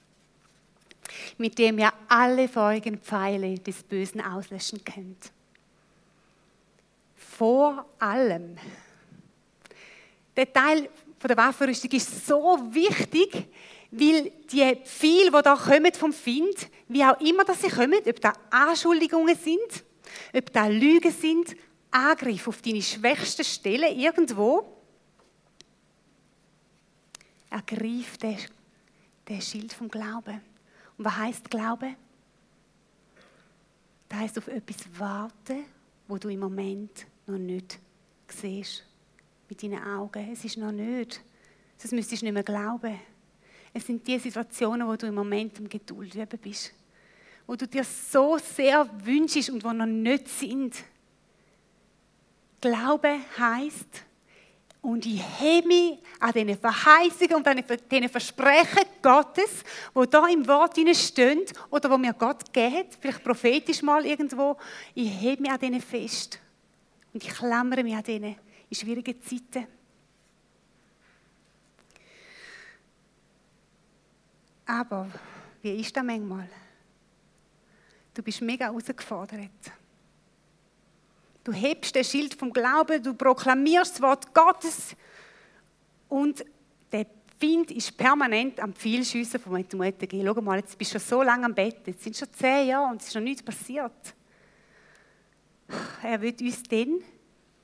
mit dem ihr alle feurigen Pfeile des Bösen auslöschen könnt. Vor allem. Der Teil der Waffenrüstung ist so wichtig, weil die viele, die da kommen vom Find, wie auch immer dass sie kommen, ob da Anschuldigungen sind, ob da Lügen sind, Angriff auf deine schwächsten Stellen irgendwo, ergreif den, den Schild vom Glauben. Und was heißt Glaube? Das heißt auf etwas warten, wo du im Moment noch nicht siehst. Mit deinen Augen. Es ist noch nicht. Sonst müsstest du nicht mehr glauben. Es sind die Situationen, wo du im Moment um Geduld üben bist. Wo du dir so sehr wünschst und wo noch nicht sind. Glaube heißt, und ich hebe mich an diesen Verheißungen und an diesen Versprechen Gottes, wo da im Wort stehen oder wo mir Gott geht, vielleicht prophetisch mal irgendwo. Ich hebe mich an denen fest. Und ich klammere mich an denen in schwierigen Zeiten. Aber wie ist das manchmal? Du bist mega herausgefordert. Du hebst das Schild vom Glauben, du proklamierst das Wort Gottes und der Wind ist permanent am Pfeilschiessen von meinem Mutter. Schau mal, jetzt bist du schon so lange am Bett, jetzt sind schon zehn Jahre und es ist noch nichts passiert. Er wird uns dann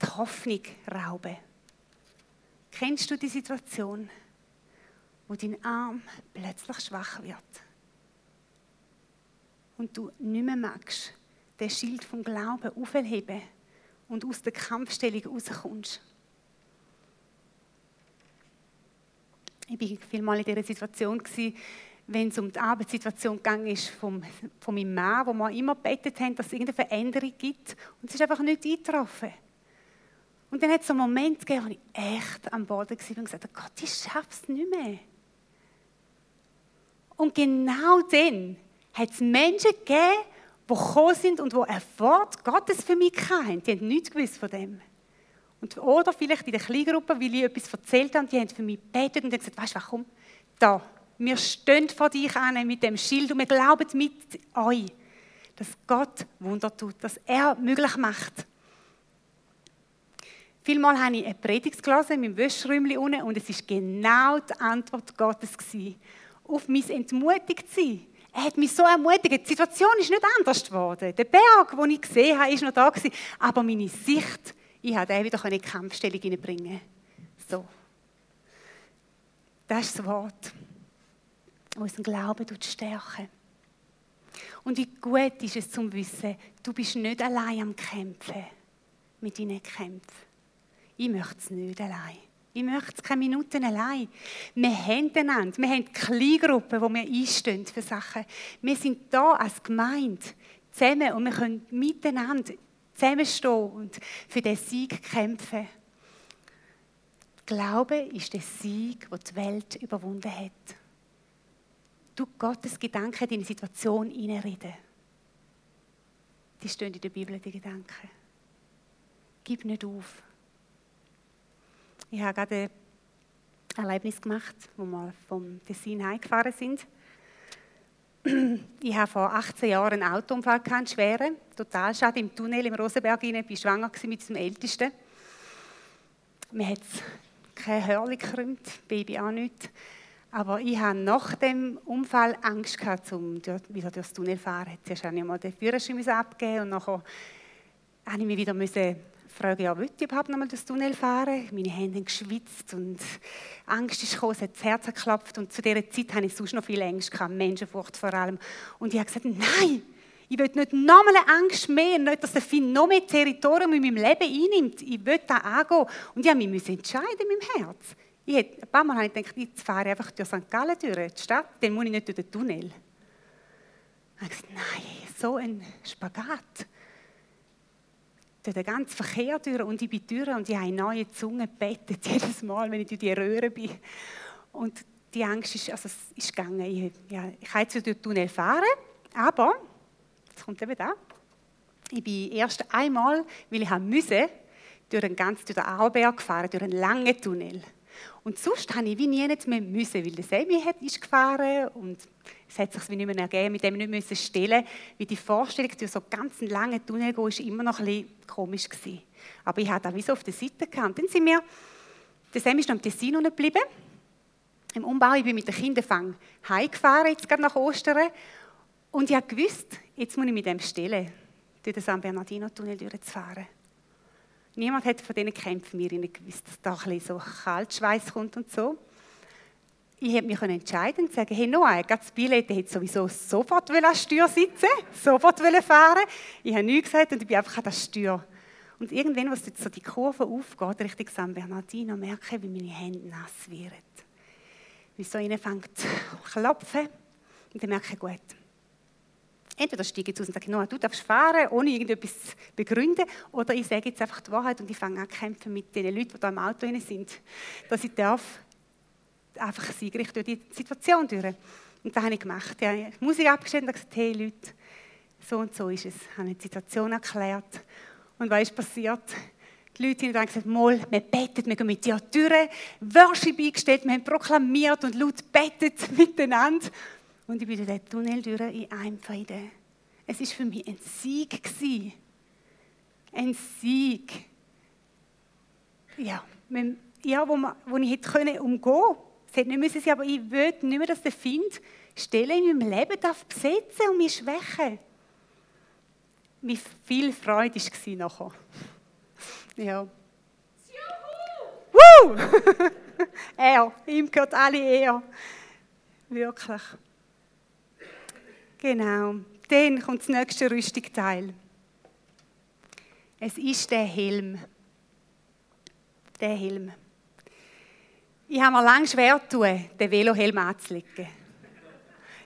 die Hoffnung rauben. Kennst du die Situation, wo dein Arm plötzlich schwach wird und du nicht mehr magst, den Schild vom Glauben aufheben und aus der Kampfstellung rauskommst. Ich war vielmal in dieser Situation, wenn es um die Arbeitssituation gegangen ist vom, von meinem Mann, wo wir immer gebetet haben, dass es irgendeine Veränderung gibt. Und es ist einfach nicht eingetroffen. Und dann hat es einen Moment gegeben, wo ich echt am Boden war und gesagt habe, Gott, ich schaffe es nicht mehr. Und genau dann hat es Menschen gegeben, die gekommen sind und die ein Wort Gottes für mich hatten. Die haben nichts gewusst von dem. Und, oder vielleicht in der Kleingruppe, weil ich etwas erzählt habe, die haben für mich gebetet und gesagt, weißt du komm, da, wir stehen vor dich an mit dem Schild und wir glauben mit euch, dass Gott Wunder tut, dass er möglich macht. Vielmal habe ich eine Predigt gelesen in meinem Wäschräumchen unten und es war genau die Antwort Gottes gewesen, auf mein Entmutigtsein. Er hat mich so ermutigt. Die Situation ist nicht anders geworden. Der Berg, den ich gesehen habe, ist noch da gewesen. Aber meine Sicht, ich habe den wieder in die Kampfstellung hineinbringen. So. Das ist das Wort, das unseren Glauben stärken Und wie gut ist es zum Wissen, du bist nicht allein am Kämpfen mit deinen Kämpfen. Ich möchte es nicht allein. Ich möchte es keine Minuten allein. Wir haben einander. Wir haben Kleingruppen, wo wir einstehen für Sachen. Wir sind da als Gemeinde zusammen und wir können miteinander zusammenstehen und für den Sieg kämpfen. Glaube ist der Sieg, der die Welt überwunden hat. Du Gottes Gedanken in die Situation hineinreden. Die stehen in der Bibel, die Gedanken. Gib nicht auf. Ich habe gerade ein Erlebnis gemacht, wo wir vom Tessin heimgefahren sind. Ich hatte vor 18 Jahren einen Autounfall, gehabt, einen schweren, Totalschaden im Tunnel im Rosenberg rein. Ich war schwanger mit dem Ältesten. Mir hat kein Hörli gekrümmt, Baby auch nicht. Aber ich hatte nach dem Unfall Angst, gehabt, um wieder durchs Tunnel zu fahren. Zuerst musste ich mal den Führerschein abgeben und nachher musste ich mich wieder frage, ja, ich überhaupt noch mal das Tunnel fahren? Meine Hände haben geschwitzt und Angst ist gekommen, es hat das Herz geklopft und zu dieser Zeit hatte ich sonst noch viel Angst, gehabt, Menschenfurcht vor allem. Und ich habe gesagt, nein, ich will nicht nochmal eine Angst mehr, nicht, dass der Finn noch mehr Territorium in meinem Leben einnimmt. Ich will da angehen. Und ich musste mich entscheiden in meinem Herz. Ich hätte, ein paar Mal habe ich gedacht, jetzt fahre ich einfach durch St. Gallen durch, die Stadt, dann muss ich nicht durch den Tunnel. Ich habe gesagt, nein, so ein Spagat durch den ganzen Verkehr durch und ich bin durch und ich habe neue Zunge gebettet, jedes Mal, wenn ich durch die Röhre bin. Und die Angst ist, also es ist gegangen. Ich, ja, ich kann jetzt durch den Tunnel fahren, aber, jetzt kommt eben da, ich bin erst einmal, weil ich musste, durch, einen ganz, durch den Arlberg gefahren, durch einen langen Tunnel. Und sonst habe ich wie nie mehr müssen, weil der Semi hat, ist gefahren und es hat sich wie nicht mehr ergeben, mit dem nicht müssen stellen Wie die Vorstellung, durch so ganz langen Tunnel gehen, war immer noch ein bisschen komisch gewesen. Aber ich hatte da wie so auf der Seite gehabt. Dann sind wir, der Semi ist noch im Tessin geblieben. Im Umbau, ich bin mit den Kindern heimgefahren, jetzt gerade nach Ostern. Und ich habe gewusst, jetzt muss ich mit dem stellen, durch den San Bernardino-Tunnel durchzufahren. Niemand hat von diesen Kämpfen mir gewusst, dass da ein bisschen so Kaltschweiß kommt und so. Ich hätte mich entscheiden und sagen, hey Noah, das Billett hätte sowieso sofort an der Steuer sitzen sofort fahren Ich habe nichts gesagt und ich bin einfach an der Steuer. Und irgendwann, als so die Kurve aufgeht, Richtung San Bernardino, merke ich, wie meine Hände nass werden. Wie so anfängt zu klopfen. Und dann merke ich, gut, Entweder steige ich aus und sage, no, du darfst fahren, ohne irgendetwas zu begründen, oder ich sage jetzt einfach die Wahrheit und ich fange an zu kämpfen mit den Leuten, die da im Auto sind, dass ich darf einfach siegreich durch die Situation durch. Und das habe ich gemacht. Ich habe die Musik abgestellt und gesagt, hey Leute, so und so ist es. Ich habe die Situation erklärt. Und was ist passiert? Die Leute haben gesagt, mal, wir beten, wir gehen mit dir durch, Worship eingestellt, wir haben proklamiert und laut betet miteinander. Und ich bin durch den Tunnel durch in einem Frieden. Es war für mich ein Sieg. Ein Sieg. Ja, ja wo, man, wo ich hätte können umgehen konnte. Es hätte nicht müssen aber ich will nicht mehr, dass der Find Stelle in meinem Leben darf besetzen und mich schwächen. Wie viel Freude war nachher. Ja. Juhu! er, ihm gehört alle Ehre. Wirklich. Genau. Dann kommt das nächste Rüstungsteil. Es ist der Helm. Der Helm. Ich habe mir lange schwer getan, den Velohelm anzulegen.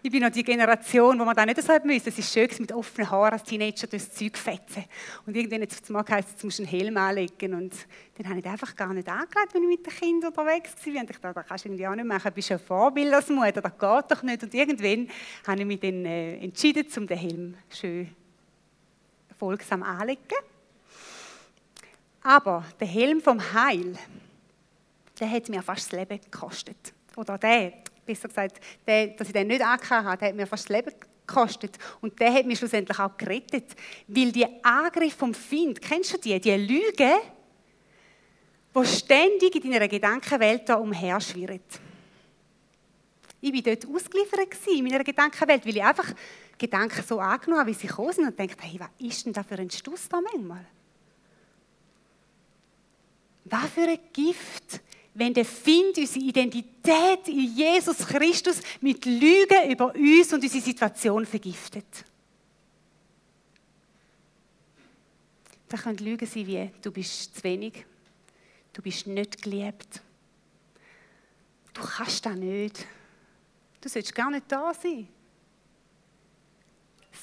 Ich bin noch die Generation, wo man da nicht hat müssen. Es ist schön, mit offenen Haaren als Teenager durchs Zeug fetzen. Und irgendwann hat es mal geheißen, jetzt musst du einen Helm anlegen. Und dann habe ich den einfach gar nicht angelegt, wenn ich mit den Kindern unterwegs war. Und ich dachte, das kannst du irgendwie auch nicht machen. Du bist ein Vorbild als Mutter, das geht doch nicht. Und irgendwann habe ich mich dann äh, entschieden, um den Helm schön folgsam anzulegen. Aber der Helm vom Heil, der hat mir fast das Leben gekostet. Oder der, besser gesagt, der, dass ich den nicht angehabt habe, hat mir fast das Leben gekostet. Und der hat mich schlussendlich auch gerettet. Weil die Angriffe vom Find, kennst du die? Die Lüge, die ständig in deiner Gedankenwelt da umherschwirrt. Ich war dort ausgeliefert in meiner Gedankenwelt, weil ich einfach Gedanken so angenommen habe, wie sie gekommen sind und dachte, hey, was ist denn da für ein Stuss da manchmal? Was für ein Gift wenn der Find unsere Identität in Jesus Christus mit Lügen über uns und unsere Situation vergiftet. Da können Lügen sein wie, du bist zu wenig, du bist nicht geliebt, du kannst das nicht, du sollst gar nicht da sein.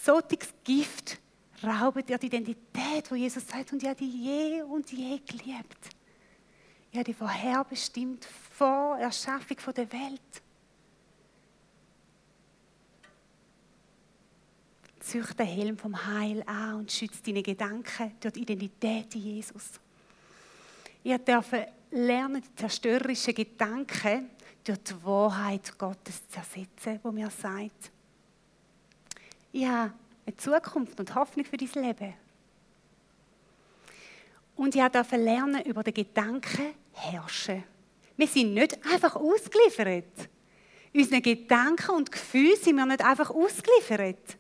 Solches Gift raubt dir die Identität, wo Jesus sagt, und ich habe dich je und je geliebt. Ich habe dich vorherbestimmt vor Erschaffung der Welt. Zücht den Helm vom Heil an und schützt deine Gedanken durch die Identität in Jesus. Ihr dürft lernen, die zerstörerischen Gedanken durch die Wahrheit Gottes zu ersetzen, wo mir sagt, ich habe eine Zukunft und Hoffnung für dein Leben. Und ich durfte lernen, über den Gedanken herrschen. Wir sind nicht einfach ausgeliefert. Unseren Gedanken und Gefühlen sind wir nicht einfach ausgeliefert.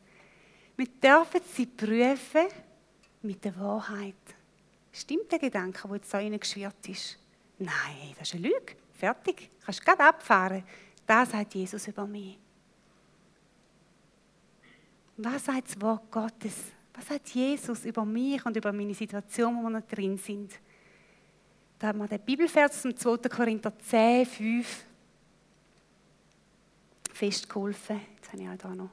Wir dürfen sie prüfen mit der Wahrheit. Stimmt der Gedanke, der jetzt da geschwirrt ist? Nein, das ist eine Lüge. Fertig. Du kannst gerade abfahren. Das sagt Jesus über mich. Was sagt das Wort Gottes? Was sagt Jesus über mich und über meine Situation, wo wir noch drin sind? Da haben wir den Bibelvers zum 2. Korinther 10, 5 festgeholfen. Jetzt habe ich auch da noch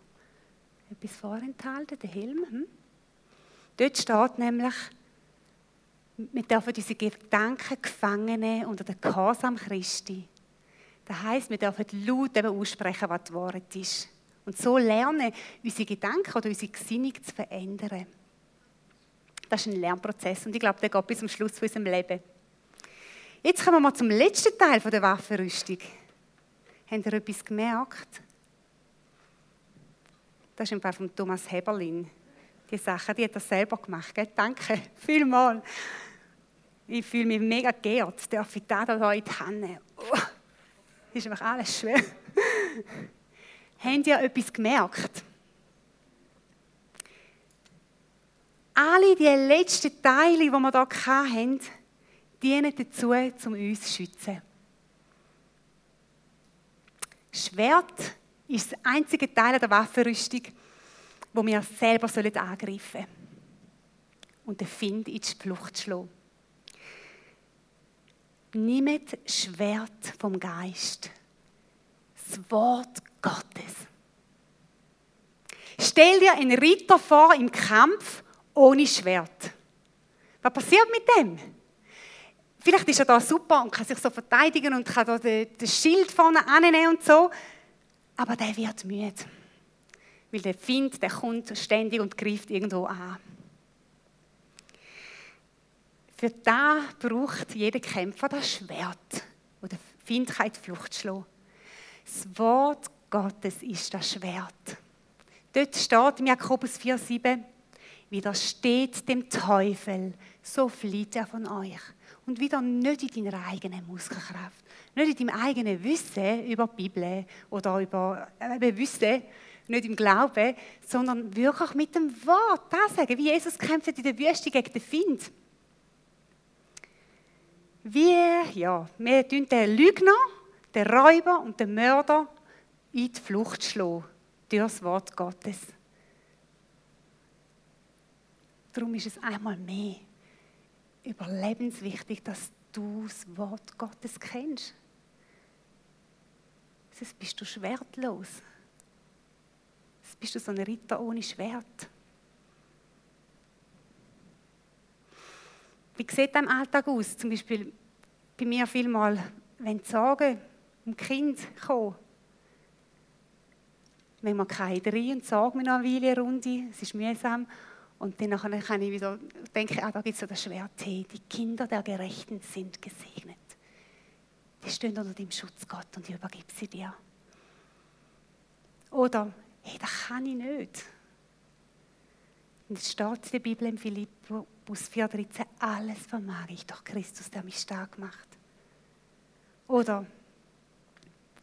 etwas vorenthalten, den Helm. Hm? Dort steht nämlich, wir dürfen unsere Gedanken gefangen nehmen unter den Gehorsam Christi. Das heisst, wir dürfen laut eben aussprechen, was die Wahrheit ist. Und so lernen, unsere Gedanken oder unsere Gesinnung zu verändern. Das ist ein Lernprozess und ich glaube, der geht bis zum Schluss von unserem Leben. Jetzt kommen wir mal zum letzten Teil der Waffenrüstung. Habt ihr etwas gemerkt? Das ist im Fall von Thomas Heberlin. Die Sache, die hat er selber gemacht. Gell? Danke, vielmals. Ich fühle mich mega geehrt, darf ich da hier in die Hand. Oh, ist einfach alles schwer. Habt ihr etwas gemerkt? Alle die letzten Teile, die wir hier hatten, dienen dazu, um uns zu schützen. Schwert ist das einzige Teil der Waffenrüstung, wo wir selber angreifen sollen. Und den Find in die Flucht schlagen. Nehmt Schwert vom Geist. Das Wort Gottes. Stell dir einen Ritter vor im Kampf ohne Schwert. Was passiert mit dem? Vielleicht ist er da super und kann sich so verteidigen und kann da den, Schild vorne annehmen und so. Aber der wird müde. Weil der Find, der kommt ständig und greift irgendwo an. Für da braucht jeder Kämpfer das Schwert, wo der Find kann die Flucht schlagen. Das Wort Gottes ist das Schwert. Dort steht im Jakobus 4,7 Widersteht dem Teufel, so flieht er von euch. Und wieder nicht in deiner eigenen Muskelkraft, nicht in deinem eigenen Wissen über die Bibel oder über äh, Wissen, nicht im Glauben, sondern wirklich mit dem Wort. Das sagen, wie Jesus kämpft in der Wüste gegen den Find. Wie, ja, wir tun den Lügner, den Räuber und den Mörder in die Flucht schlagen durch das Wort Gottes. Darum ist es einmal mehr überlebenswichtig, dass du das Wort Gottes kennst. Sonst bist du schwertlos. Sonst bist du so ein Ritter ohne Schwert. Wie sieht das im Alltag aus? Zum Beispiel bei mir vielmal, wenn die Sorgen um Kind kommen. Wenn man keine rein und sorge mir noch eine Weile eine Runde, es ist mühsam. Und dann kann ich wieder denken, ah, da gibt es so das Schwerte. Die Kinder der Gerechten sind gesegnet. Die stehen unter dem Schutz Gott und ich übergebe sie dir. Oder, hey, das kann ich nicht. Und es steht in der Bibel im Philippus 4,13, alles vermag ich durch Christus, der mich stark macht. Oder,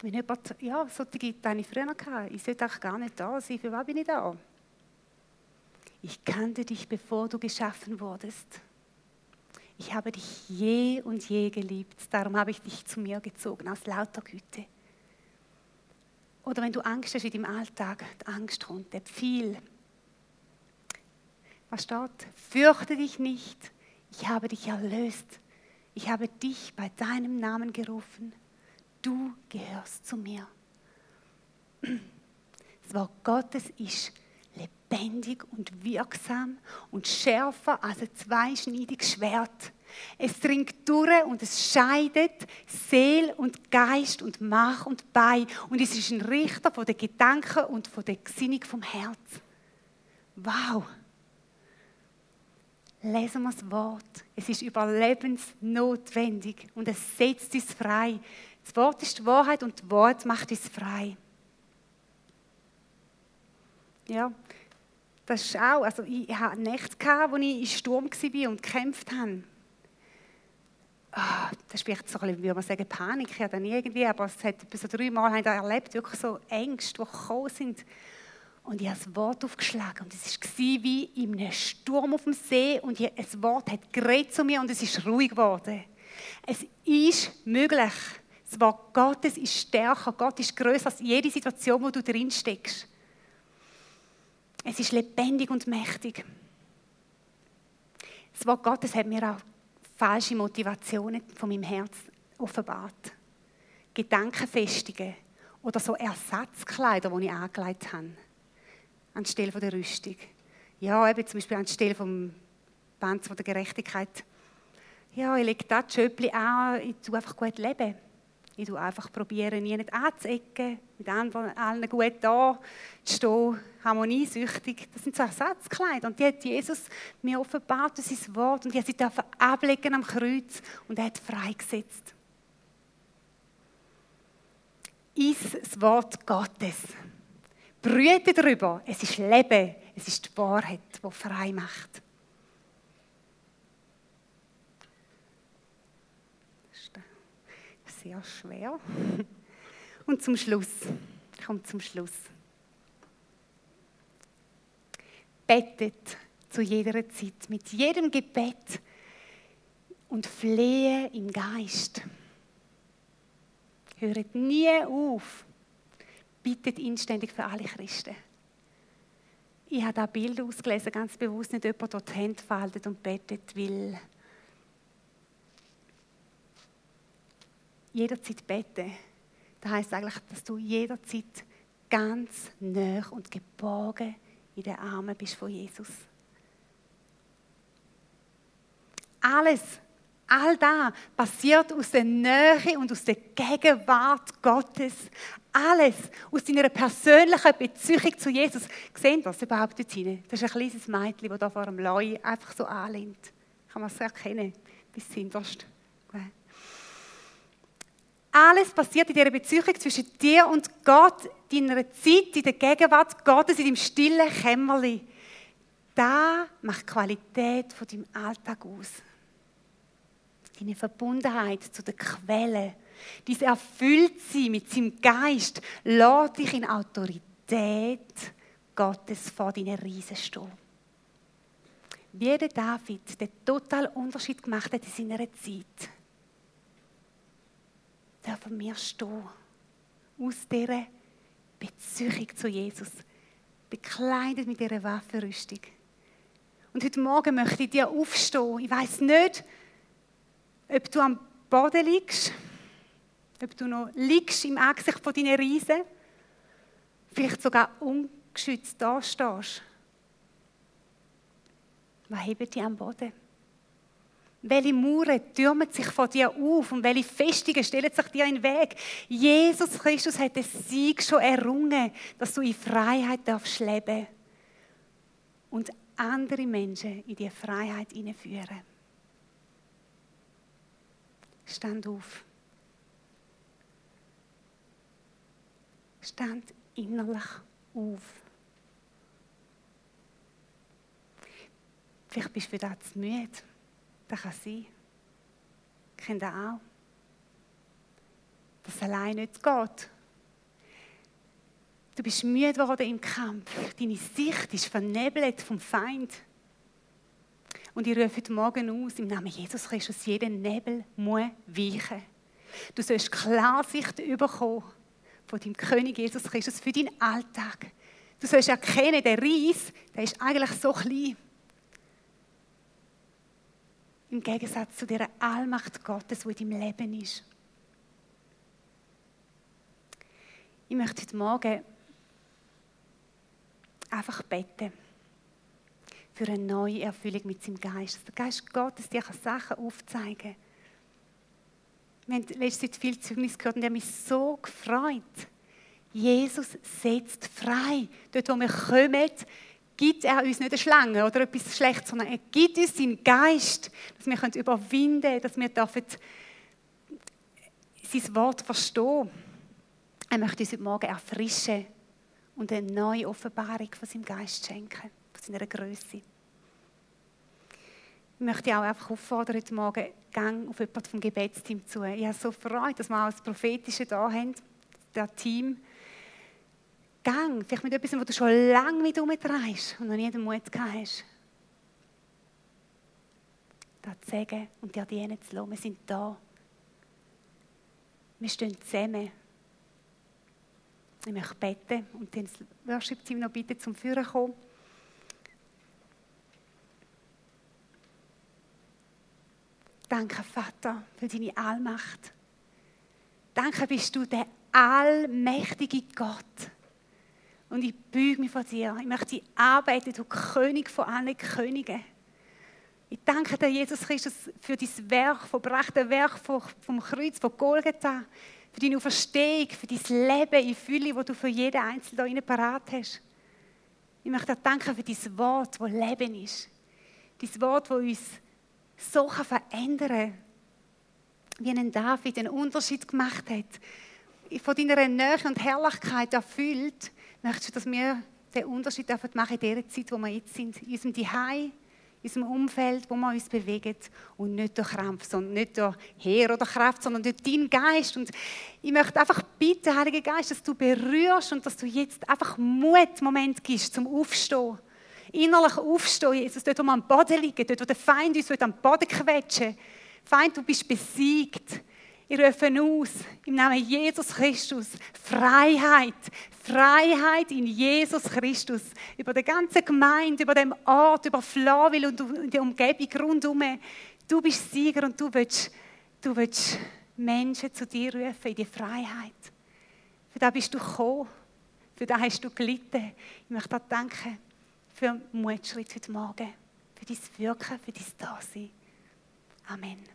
wenn jemand, ja, solche hatte ich früher gehabt, ich sollte auch gar nicht da sein, für was bin ich da? Ich kannte dich, bevor du geschaffen wurdest. Ich habe dich je und je geliebt, darum habe ich dich zu mir gezogen, aus lauter Güte. Oder wenn du Angst hast in deinem Alltag, die Angst rundet viel. Was steht? Fürchte dich nicht, ich habe dich erlöst. Ich habe dich bei deinem Namen gerufen. Du gehörst zu mir. Das Wort Gottes ist lebendig und wirksam und schärfer als ein zweischneidiges Schwert. Es dringt durch und es scheidet Seel und Geist und Mach und Bei. Und es ist ein Richter von den Gedanken und von der Gesinnung vom Herz. Wow! Lesen wir das Wort. Es ist überlebensnotwendig und es setzt uns frei. Das Wort ist die Wahrheit und das Wort macht uns frei. Ja, das ist auch, also ich, ich hatte Nächte, wo ich im Sturm war und gekämpft habe. Oh, das ist vielleicht so ein bisschen, wie man sagen, Panik. Ich habe nie irgendwie, aber es hat so drei Mal ich erlebt, wirklich so Ängste, die gekommen sind. Und ich habe das Wort aufgeschlagen und es war wie in einem Sturm auf dem See und das Wort hat geredet zu mir und es ist ruhig geworden. Es ist möglich. Das Wort Gottes ist stärker. Gott ist größer als jede Situation, wo du drin steckst. Es ist lebendig und mächtig. Das Wort Gottes hat mir auch falsche Motivationen von meinem Herz offenbart. Gedankenfestigungen oder so Ersatzkleider, die ich angelegt habe, anstelle der Rüstung. Ja, eben zum Beispiel anstelle vom Panzer der Gerechtigkeit. Ja, ich lege das Schöppli an, ich tue einfach gut leben. Ich tue einfach probieren, nie nicht anzuecken, mit allen gut da zu stehen, harmoniesüchtig. Das sind so Ersatzkleider. Und die hat Jesus mir offenbart durch sein Wort. Und die hat sie ablegen am Kreuz. Und er hat freigesetzt. Ist das Wort Gottes. Brüte darüber. Es ist Leben. Es ist die Wahrheit, die frei macht. Sehr schwer. Und zum Schluss, ich komme zum Schluss. Bettet zu jeder Zeit, mit jedem Gebet und flehe im Geist. Hört nie auf. Bittet inständig für alle Christen. Ich habe da Bild ausgelesen, ganz bewusst nicht jemand dort die Hände faltet und betet, weil jederzeit beten, das heißt eigentlich, dass du jederzeit ganz nah und geborgen in den Armen bist von Jesus. Alles, all das passiert aus der Nähe und aus der Gegenwart Gottes. Alles aus deiner persönlichen Beziehung zu Jesus. Sehen das überhaupt dort hinein? Das ist ein kleines Mädchen, das da vor dem Leu einfach so anlehnt. Kann man es erkennen, bis hinterst. Alles passiert in dieser Beziehung zwischen dir und Gott, deiner Zeit, in der Gegenwart Gottes, in deinem stillen Kämmerli. Da macht die Qualität von deinem Alltag aus. Deine Verbundenheit zu der Quelle, dieses Erfülltsein mit seinem Geist, lässt dich in Autorität Gottes vor deinen Riesen stehen. Wie der David den totalen Unterschied gemacht hat in seiner Zeit dürfen wir stehen. Aus dieser Beziehung zu Jesus. Bekleidet mit dieser Waffenrüstung. Und heute Morgen möchte ich dir aufstehen. Ich weiß nicht, ob du am Boden liegst, ob du noch liegst im Angesicht von deinen Riesen, vielleicht sogar ungeschützt da stehst. Was hebt dich am Boden? Welche Mauern türmen sich vor dir auf und welche Festungen stellen sich dir in den Weg? Jesus Christus hat den Sieg schon errungen, dass du in Freiheit darfst leben und andere Menschen in die Freiheit hineinführen. Stand auf. Stand innerlich auf. Vielleicht bist du das zu müde. Das kann sein. Kennt ihr auch? Dass allein nicht geht. Du bist müde geworden im Kampf. Deine Sicht ist vernebelt vom Feind. Und ich rufe heute Morgen aus, im Namen Jesus Christus, jeder Nebel muss weichen. Du sollst Klarsicht bekommen von deinem König Jesus Christus für deinen Alltag. Du sollst erkennen, der Reis, der ist eigentlich so klein. Im Gegensatz zu der Allmacht Gottes, die in deinem Leben ist. Ich möchte heute Morgen einfach beten für eine neue Erfüllung mit seinem Geist. Der Geist Gottes dir Sachen aufzeigen kann. Wir haben letzte Zeit viel Zeugnis gehört und habe mich so gefreut. Jesus setzt frei. Dort, wo wir kommen, gibt er uns nicht eine Schlange oder etwas Schlechtes, sondern er gibt uns seinen Geist, dass wir überwinden können, dass wir sein Wort verstehen Er möchte uns heute Morgen erfrischen und eine neue Offenbarung von seinem Geist schenken, von seiner Größe. Ich möchte auch einfach auffordern, heute Morgen, gang auf jemanden vom Gebetsteam zu. Ich habe so Freude, dass wir auch das Prophetische da haben, das Team. Gang, vielleicht mit etwas, was du schon lange mit umdrehst und noch nie den Mut gehabt hast. Das zu sagen und dir dienen zu lassen. Wir sind da. Wir stehen zusammen. Ich möchte beten und dann das Worship-Team noch bitten, zum Führen kommen. Danke, Vater, für deine Allmacht. Danke, bist du der allmächtige Gott und ich büge mich vor dir. Ich möchte arbeiten, du König von allen Königen. Ich danke dir, Jesus Christus, für dein Werk, vom berechten Werk vom Kreuz, von Golgatha, für deine Auferstehung, für dein Leben in Fülle, das du für jeden Einzelnen hier parat hast. Ich möchte dir danken für dein Wort, das Leben ist. Dein Wort, das uns so verändern kann, wie ein David einen Unterschied gemacht hat. Von deiner Nähe und Herrlichkeit erfüllt, möchtest du, dass wir den Unterschied machen in der Zeit, wo wir jetzt sind, in unserem Zuhause, in unserem Umfeld, wo wir uns bewegen und nicht durch Krampf, sondern nicht durch Heer oder Kraft, sondern durch deinen Geist. Und ich möchte einfach bitten, Heiliger Geist, dass du berührst und dass du jetzt einfach Mut, Moment gibst zum Aufstehen. Innerlich aufstehen, Jesus, dort, wo wir am Boden liegen, dort, wo der Feind uns am Boden quetschen Feind, du bist besiegt. Ich rufe aus, im Namen Jesus Christus, Freiheit, Freiheit in Jesus Christus. Über die ganze Gemeinde, über den Ort, über Flawil und die Umgebung rundherum. Du bist Sieger und du willst, du willst Menschen zu dir rufen in die Freiheit. Für das bist du gekommen. Für das hast du gelitten. Ich möchte dir danken für den Mutschritt heute Morgen. Für dein Wirken, für dein Dasein. Amen.